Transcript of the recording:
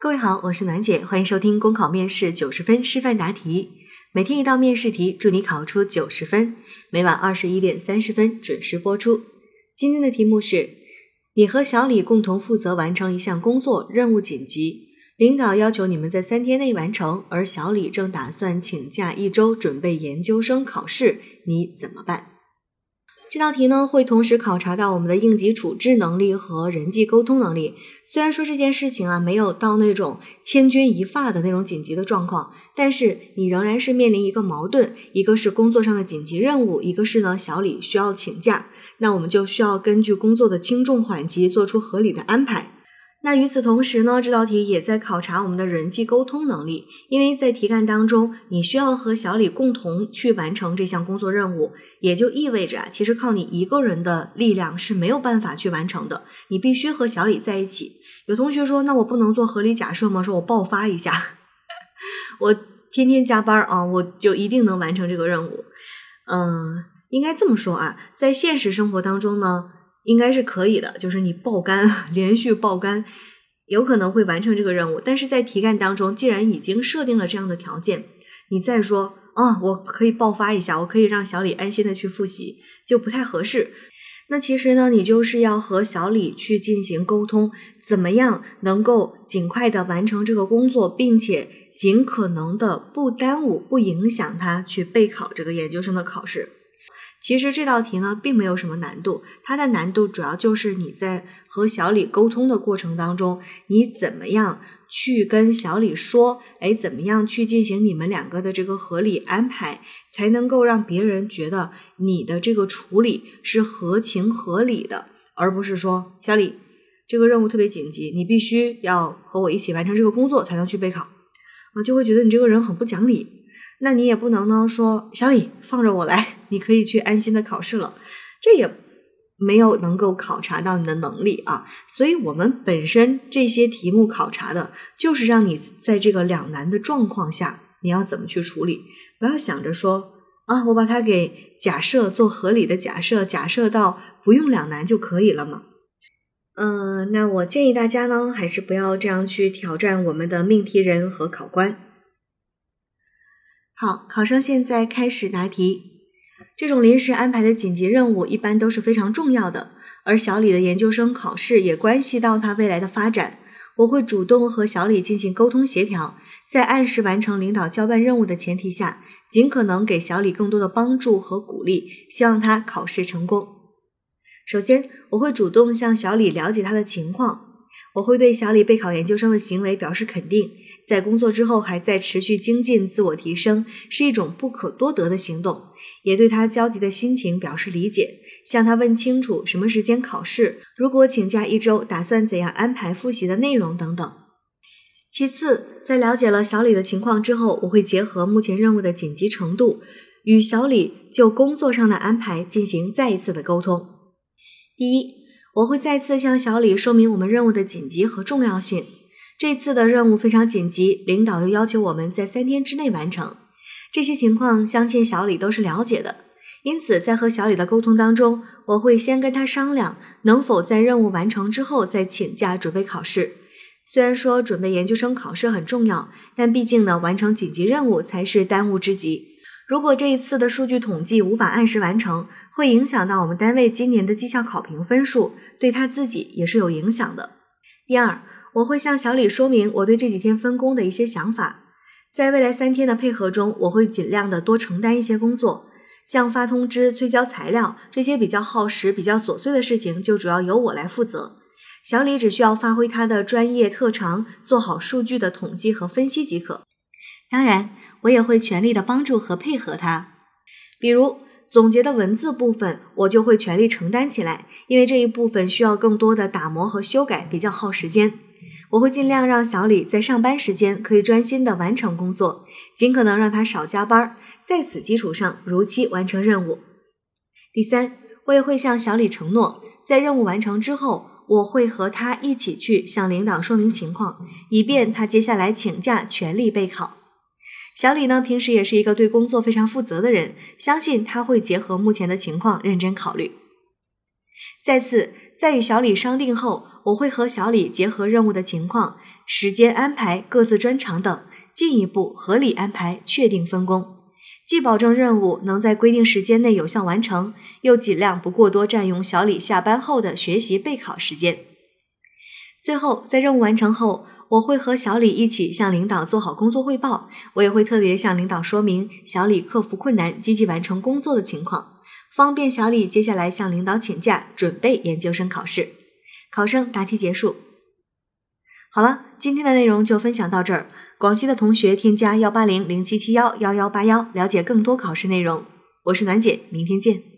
各位好，我是暖姐，欢迎收听公考面试九十分示范答题，每天一道面试题，祝你考出九十分。每晚二十一点三十分准时播出。今天的题目是：你和小李共同负责完成一项工作，任务紧急，领导要求你们在三天内完成，而小李正打算请假一周准备研究生考试，你怎么办？这道题呢，会同时考察到我们的应急处置能力和人际沟通能力。虽然说这件事情啊，没有到那种千钧一发的那种紧急的状况，但是你仍然是面临一个矛盾：一个是工作上的紧急任务，一个是呢小李需要请假。那我们就需要根据工作的轻重缓急做出合理的安排。那与此同时呢，这道题也在考察我们的人际沟通能力，因为在题干当中，你需要和小李共同去完成这项工作任务，也就意味着啊，其实靠你一个人的力量是没有办法去完成的，你必须和小李在一起。有同学说，那我不能做合理假设吗？说我爆发一下，我天天加班啊，我就一定能完成这个任务？嗯，应该这么说啊，在现实生活当中呢。应该是可以的，就是你爆肝，连续爆肝，有可能会完成这个任务。但是在题干当中，既然已经设定了这样的条件，你再说啊，我可以爆发一下，我可以让小李安心的去复习，就不太合适。那其实呢，你就是要和小李去进行沟通，怎么样能够尽快的完成这个工作，并且尽可能的不耽误、不影响他去备考这个研究生的考试。其实这道题呢，并没有什么难度，它的难度主要就是你在和小李沟通的过程当中，你怎么样去跟小李说，哎，怎么样去进行你们两个的这个合理安排，才能够让别人觉得你的这个处理是合情合理的，而不是说小李这个任务特别紧急，你必须要和我一起完成这个工作才能去备考，啊，就会觉得你这个人很不讲理。那你也不能呢说小李放着我来，你可以去安心的考试了，这也没有能够考察到你的能力啊。所以，我们本身这些题目考察的就是让你在这个两难的状况下，你要怎么去处理。不要想着说啊，我把它给假设做合理的假设，假设到不用两难就可以了嘛。嗯，那我建议大家呢，还是不要这样去挑战我们的命题人和考官。好，考生现在开始答题。这种临时安排的紧急任务一般都是非常重要的，而小李的研究生考试也关系到他未来的发展。我会主动和小李进行沟通协调，在按时完成领导交办任务的前提下，尽可能给小李更多的帮助和鼓励，希望他考试成功。首先，我会主动向小李了解他的情况，我会对小李备考研究生的行为表示肯定。在工作之后还在持续精进、自我提升，是一种不可多得的行动。也对他焦急的心情表示理解，向他问清楚什么时间考试，如果请假一周，打算怎样安排复习的内容等等。其次，在了解了小李的情况之后，我会结合目前任务的紧急程度，与小李就工作上的安排进行再一次的沟通。第一，我会再次向小李说明我们任务的紧急和重要性。这次的任务非常紧急，领导又要求我们在三天之内完成。这些情况，相信小李都是了解的。因此，在和小李的沟通当中，我会先跟他商量，能否在任务完成之后再请假准备考试。虽然说准备研究生考试很重要，但毕竟呢，完成紧急任务才是当务之急。如果这一次的数据统计无法按时完成，会影响到我们单位今年的绩效考评分数，对他自己也是有影响的。第二。我会向小李说明我对这几天分工的一些想法，在未来三天的配合中，我会尽量的多承担一些工作，像发通知、催交材料这些比较耗时、比较琐碎的事情，就主要由我来负责。小李只需要发挥他的专业特长，做好数据的统计和分析即可。当然，我也会全力的帮助和配合他，比如总结的文字部分，我就会全力承担起来，因为这一部分需要更多的打磨和修改，比较耗时间。我会尽量让小李在上班时间可以专心的完成工作，尽可能让他少加班，在此基础上如期完成任务。第三，我也会向小李承诺，在任务完成之后，我会和他一起去向领导说明情况，以便他接下来请假全力备考。小李呢，平时也是一个对工作非常负责的人，相信他会结合目前的情况认真考虑。再次。在与小李商定后，我会和小李结合任务的情况，时间安排、各自专长等，进一步合理安排，确定分工，既保证任务能在规定时间内有效完成，又尽量不过多占用小李下班后的学习备考时间。最后，在任务完成后，我会和小李一起向领导做好工作汇报，我也会特别向领导说明小李克服困难、积极完成工作的情况，方便小李接下来向领导请假准备研究生考试。考生答题结束。好了，今天的内容就分享到这儿。广西的同学添加幺八零零七七幺幺幺八幺，了解更多考试内容。我是暖姐，明天见。